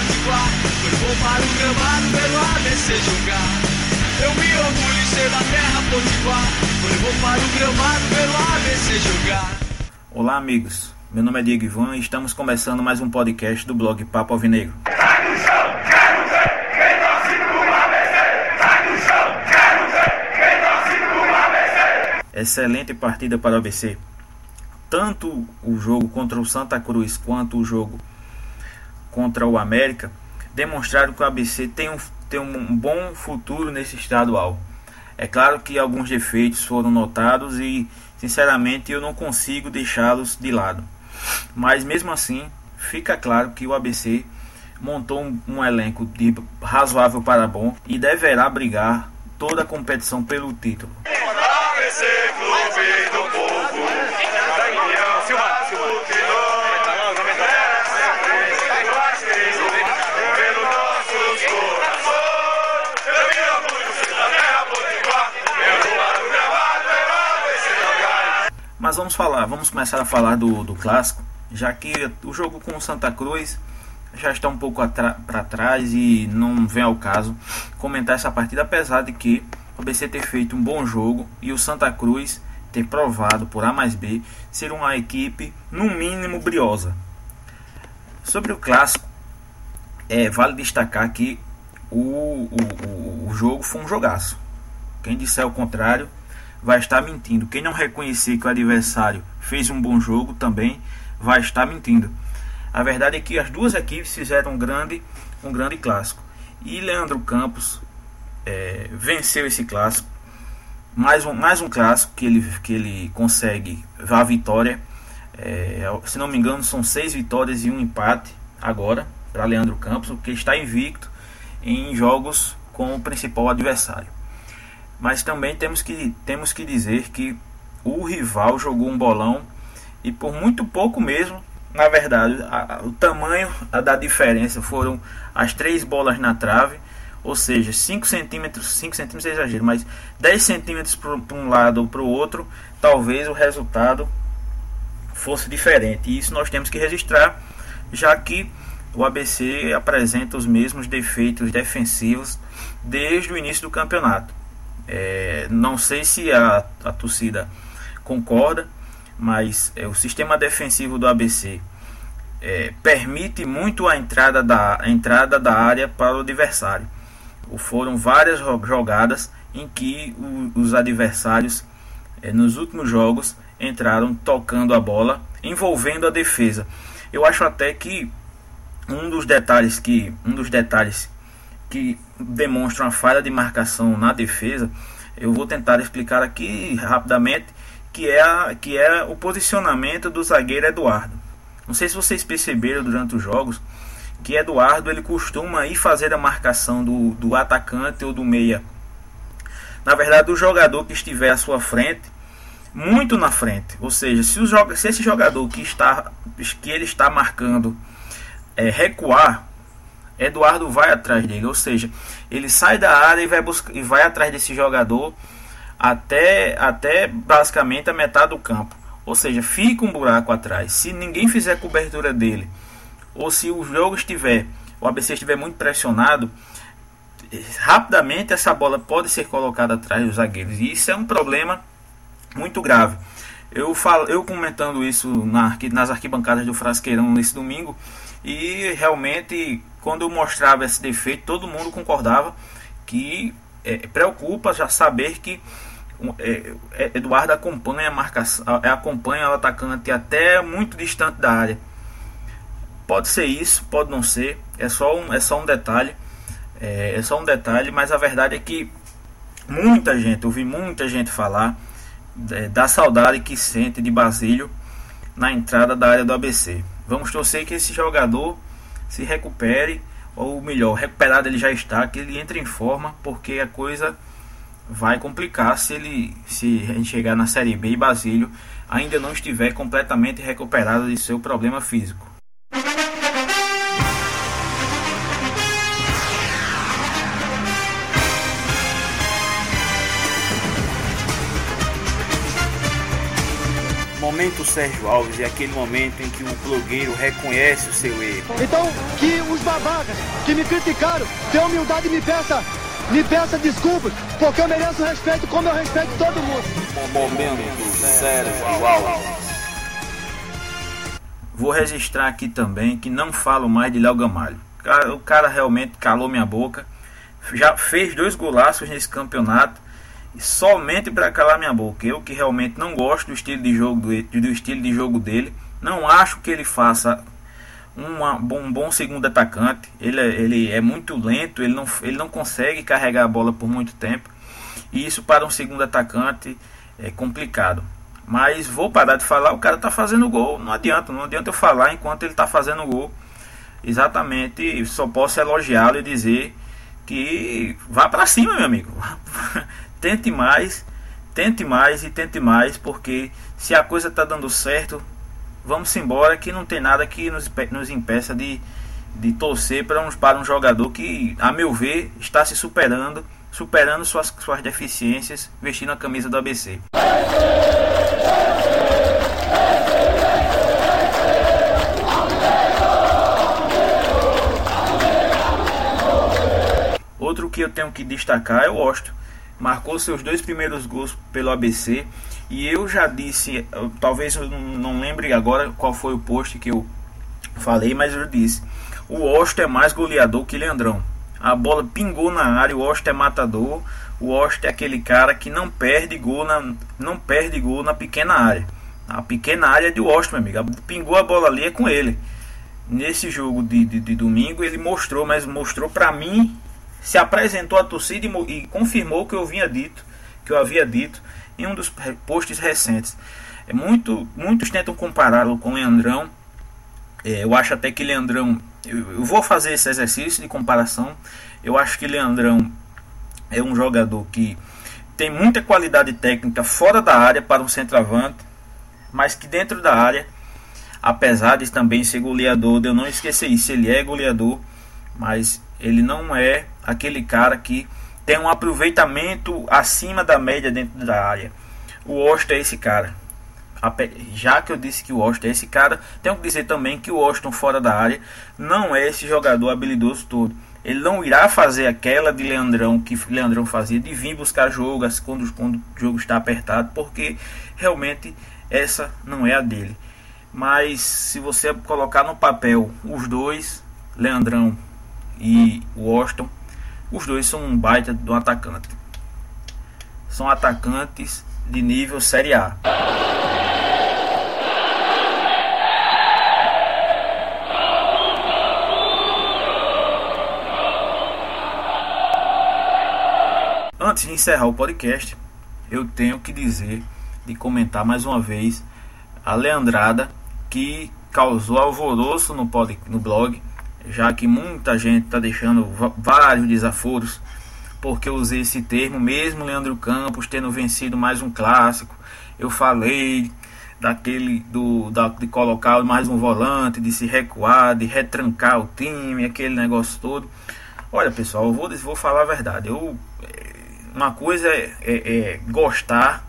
Potiguar. Foi bom para o gramado pelo ABC jogar. Eu me orgulho em ser da terra Potiguar. Foi bom para o gramado pelo ABC jogar. Olá, amigos. Meu nome é Diego Ivan e estamos começando mais um podcast do blog Papo Alvinegro. Excelente partida para o ABC. Tanto o jogo contra o Santa Cruz quanto o jogo contra o América demonstraram que o ABC tem um, tem um bom futuro nesse estadual. É claro que alguns defeitos foram notados e, sinceramente, eu não consigo deixá-los de lado. Mas mesmo assim, fica claro que o ABC montou um, um elenco de razoável para bom e deverá brigar toda a competição pelo título. ABC Clube do Povo. Mas vamos falar, vamos começar a falar do, do clássico, já que o jogo com o Santa Cruz já está um pouco para trás e não vem ao caso comentar essa partida, apesar de que o ABC ter feito um bom jogo e o Santa Cruz ter provado por A mais B ser uma equipe no mínimo briosa. Sobre o clássico, é, vale destacar que o, o, o jogo foi um jogaço. Quem disser o contrário vai estar mentindo. Quem não reconhecer que o adversário fez um bom jogo também vai estar mentindo. A verdade é que as duas equipes fizeram um grande, um grande clássico. E Leandro Campos é, venceu esse clássico. Mais um, mais um clássico que ele, que ele consegue a vitória. É, se não me engano, são seis vitórias e um empate agora para Leandro Campos, que está invicto em jogos com o principal adversário. Mas também temos que, temos que dizer que o rival jogou um bolão e por muito pouco mesmo, na verdade, a, o tamanho da diferença foram as três bolas na trave, ou seja, 5 centímetros, 5 centímetros é exagero, mas 10 centímetros para um lado ou para o outro, talvez o resultado fosse diferente. E isso nós temos que registrar, já que o ABC apresenta os mesmos defeitos defensivos desde o início do campeonato. É, não sei se a, a torcida concorda, mas é, o sistema defensivo do ABC é, permite muito a entrada, da, a entrada da área para o adversário. Foram várias jogadas em que o, os adversários é, nos últimos jogos entraram tocando a bola, envolvendo a defesa. Eu acho até que um dos detalhes que um dos detalhes que demonstram a falha de marcação na defesa, eu vou tentar explicar aqui rapidamente, que é, a, que é o posicionamento do zagueiro Eduardo. Não sei se vocês perceberam durante os jogos que Eduardo ele costuma ir fazer a marcação do, do atacante ou do meia. Na verdade, o jogador que estiver à sua frente, muito na frente, ou seja, se, o, se esse jogador que está que ele está marcando é, recuar, Eduardo vai atrás dele, ou seja, ele sai da área e vai, buscar, e vai atrás desse jogador até, até basicamente a metade do campo. Ou seja, fica um buraco atrás. Se ninguém fizer cobertura dele, ou se o jogo estiver, o ABC estiver muito pressionado, rapidamente essa bola pode ser colocada atrás dos zagueiros. E isso é um problema muito grave. Eu falo, eu comentando isso na, nas arquibancadas do Frasqueirão nesse domingo, e realmente quando eu mostrava esse defeito, todo mundo concordava que é, preocupa já saber que é, é, Eduardo acompanha a marcação, acompanha o atacante até muito distante da área. Pode ser isso, pode não ser, é só um, é só um detalhe, é, é só um detalhe, mas a verdade é que muita gente, ouvi muita gente falar é, da saudade que sente de Basílio na entrada da área do ABC. Vamos torcer que esse jogador se recupere, ou melhor, recuperado ele já está, que ele entre em forma, porque a coisa vai complicar se ele se a gente chegar na Série B e Basílio ainda não estiver completamente recuperado de seu problema físico. Momento Sérgio Alves é aquele momento em que o blogueiro reconhece o seu erro. Então, que os babacas que me criticaram tenham humildade e me peça, me peça desculpas, porque eu mereço respeito como eu respeito todo mundo. Momento Sérgio Alves. Vou registrar aqui também que não falo mais de Léo Gamalho. O cara realmente calou minha boca. Já fez dois golaços nesse campeonato somente para calar minha boca. Eu que realmente não gosto do estilo de jogo do, do estilo de jogo dele, não acho que ele faça uma, um bom segundo atacante. Ele, é, ele é muito lento, ele não, ele não consegue carregar a bola por muito tempo. E isso para um segundo atacante é complicado. Mas vou parar de falar, o cara está fazendo gol, não adianta, não adianta eu falar enquanto ele está fazendo gol. Exatamente, só posso elogiá-lo e dizer que vá para cima, meu amigo. tente mais, tente mais e tente mais, porque se a coisa está dando certo, vamos embora que não tem nada que nos, nos impeça de, de torcer para um, para um jogador que, a meu ver, está se superando, superando suas, suas deficiências, vestindo a camisa do ABC. Outro que eu tenho que destacar é o Osto marcou seus dois primeiros gols pelo ABC. E eu já disse, talvez eu não lembre agora qual foi o post que eu falei, mas eu disse: o Osto é mais goleador que Leandrão. A bola pingou na área, o Osto é matador. O Osto é aquele cara que não perde gol na, não perde gol na pequena área. A pequena área é de Osto, meu amigo. Pingou a bola ali é com ele. Nesse jogo de, de, de domingo ele mostrou, mas mostrou para mim se apresentou à torcida e, confirmou o que eu vinha dito, que eu havia dito em um dos posts recentes. É muito, muitos tentam compará-lo com Leandrão. É, eu acho até que Leandrão. Eu, eu, vou fazer esse exercício de comparação. Eu acho que Leandrão é um jogador que tem muita qualidade técnica fora da área para um centroavante, mas que dentro da área, apesar de também ser goleador, eu não esquecer isso, ele é goleador, mas ele não é aquele cara que tem um aproveitamento acima da média dentro da área. O Austin é esse cara. Já que eu disse que o Austin é esse cara, tenho que dizer também que o Austin fora da área não é esse jogador habilidoso todo. Ele não irá fazer aquela de Leandrão que Leandrão fazia de vir buscar jogas quando, quando o jogo está apertado, porque realmente essa não é a dele. Mas se você colocar no papel os dois, Leandrão e Washington, os dois são um baita do atacante. São atacantes de nível Série A. Antes de encerrar o podcast, eu tenho que dizer, de comentar mais uma vez, a Leandrada que causou alvoroço no, pod, no blog já que muita gente está deixando vários desaforos, porque eu usei esse termo, mesmo Leandro Campos tendo vencido mais um clássico. Eu falei daquele do da, de colocar mais um volante, de se recuar, de retrancar o time, aquele negócio todo. Olha pessoal, eu vou, vou falar a verdade. Eu, eh, uma coisa é, é, é gostar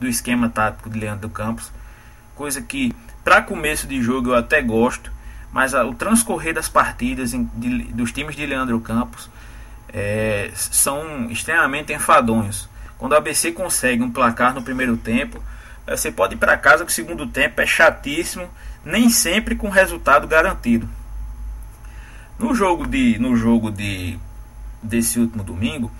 do esquema tático de Leandro Campos, coisa que para começo de jogo eu até gosto mas a, o transcorrer das partidas em, de, dos times de Leandro Campos é, são extremamente enfadonhos. Quando o ABC consegue um placar no primeiro tempo, você pode ir para casa que o segundo tempo é chatíssimo, nem sempre com resultado garantido. No jogo de no jogo de desse último domingo,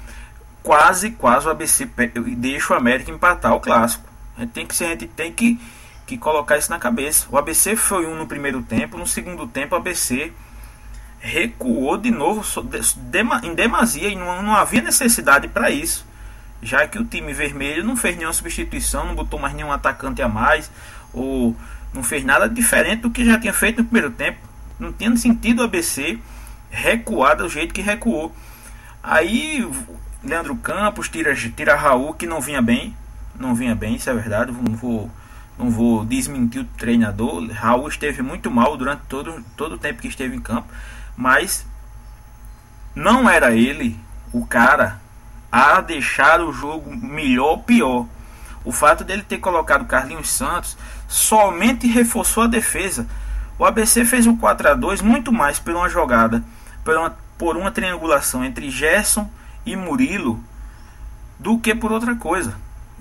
quase quase o ABC deixa o América empatar o clássico. A gente tem que a gente tem que que colocar isso na cabeça. O ABC foi um no primeiro tempo, no segundo tempo o ABC recuou de novo em demasia e não, havia necessidade para isso, já que o time vermelho não fez nenhuma substituição, não botou mais nenhum atacante a mais, ou não fez nada diferente do que já tinha feito no primeiro tempo. Não tinha sentido o ABC recuar do jeito que recuou. Aí Leandro Campos tira, tira Raul que não vinha bem, não vinha bem, isso é verdade, não vou não vou desmentir o treinador. Raul esteve muito mal durante todo, todo o tempo que esteve em campo, mas não era ele o cara a deixar o jogo melhor ou pior. O fato dele ter colocado Carlinhos Santos somente reforçou a defesa. O ABC fez um 4 a 2 muito mais por uma jogada, por uma, por uma triangulação entre Gerson e Murilo do que por outra coisa.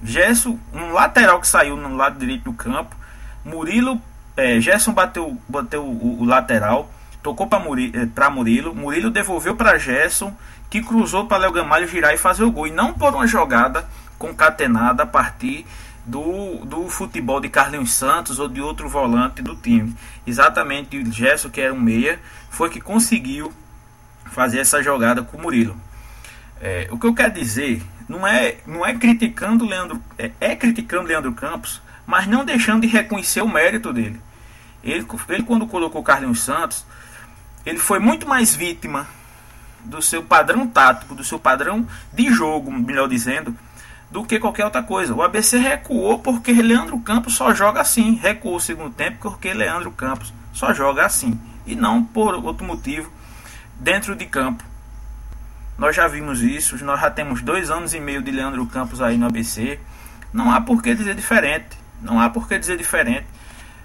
Gerson, um lateral que saiu no lado direito do campo, Murilo, é, Gerson bateu, bateu o, o lateral, tocou para Murilo, é, Murilo, Murilo devolveu para Gerson, que cruzou para Léo Gamalho girar e fazer o gol. E não por uma jogada concatenada a partir do, do futebol de Carlinhos Santos ou de outro volante do time. Exatamente o Gerson, que era um meia, foi que conseguiu fazer essa jogada com o Murilo. É, o que eu quero dizer não é, não é criticando Leandro, é, é criticando Leandro Campos, mas não deixando de reconhecer o mérito dele. Ele, ele quando colocou Carlinhos Santos, ele foi muito mais vítima do seu padrão tático, do seu padrão de jogo, melhor dizendo, do que qualquer outra coisa. O ABC recuou porque Leandro Campos só joga assim. Recuou o segundo tempo porque Leandro Campos só joga assim. E não por outro motivo dentro de campo. Nós já vimos isso, nós já temos dois anos e meio de Leandro Campos aí no ABC. Não há por que dizer diferente. Não há por que dizer diferente.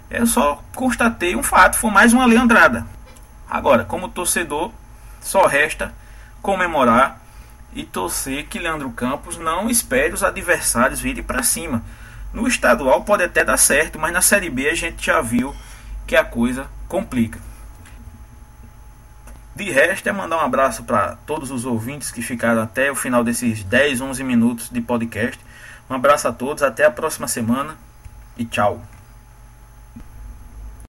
Eu só constatei um fato, foi mais uma leandrada. Agora, como torcedor, só resta comemorar e torcer que Leandro Campos não espere os adversários virem para cima. No estadual pode até dar certo, mas na Série B a gente já viu que a coisa complica. De resto, é mandar um abraço para todos os ouvintes que ficaram até o final desses 10, 11 minutos de podcast. Um abraço a todos, até a próxima semana e tchau.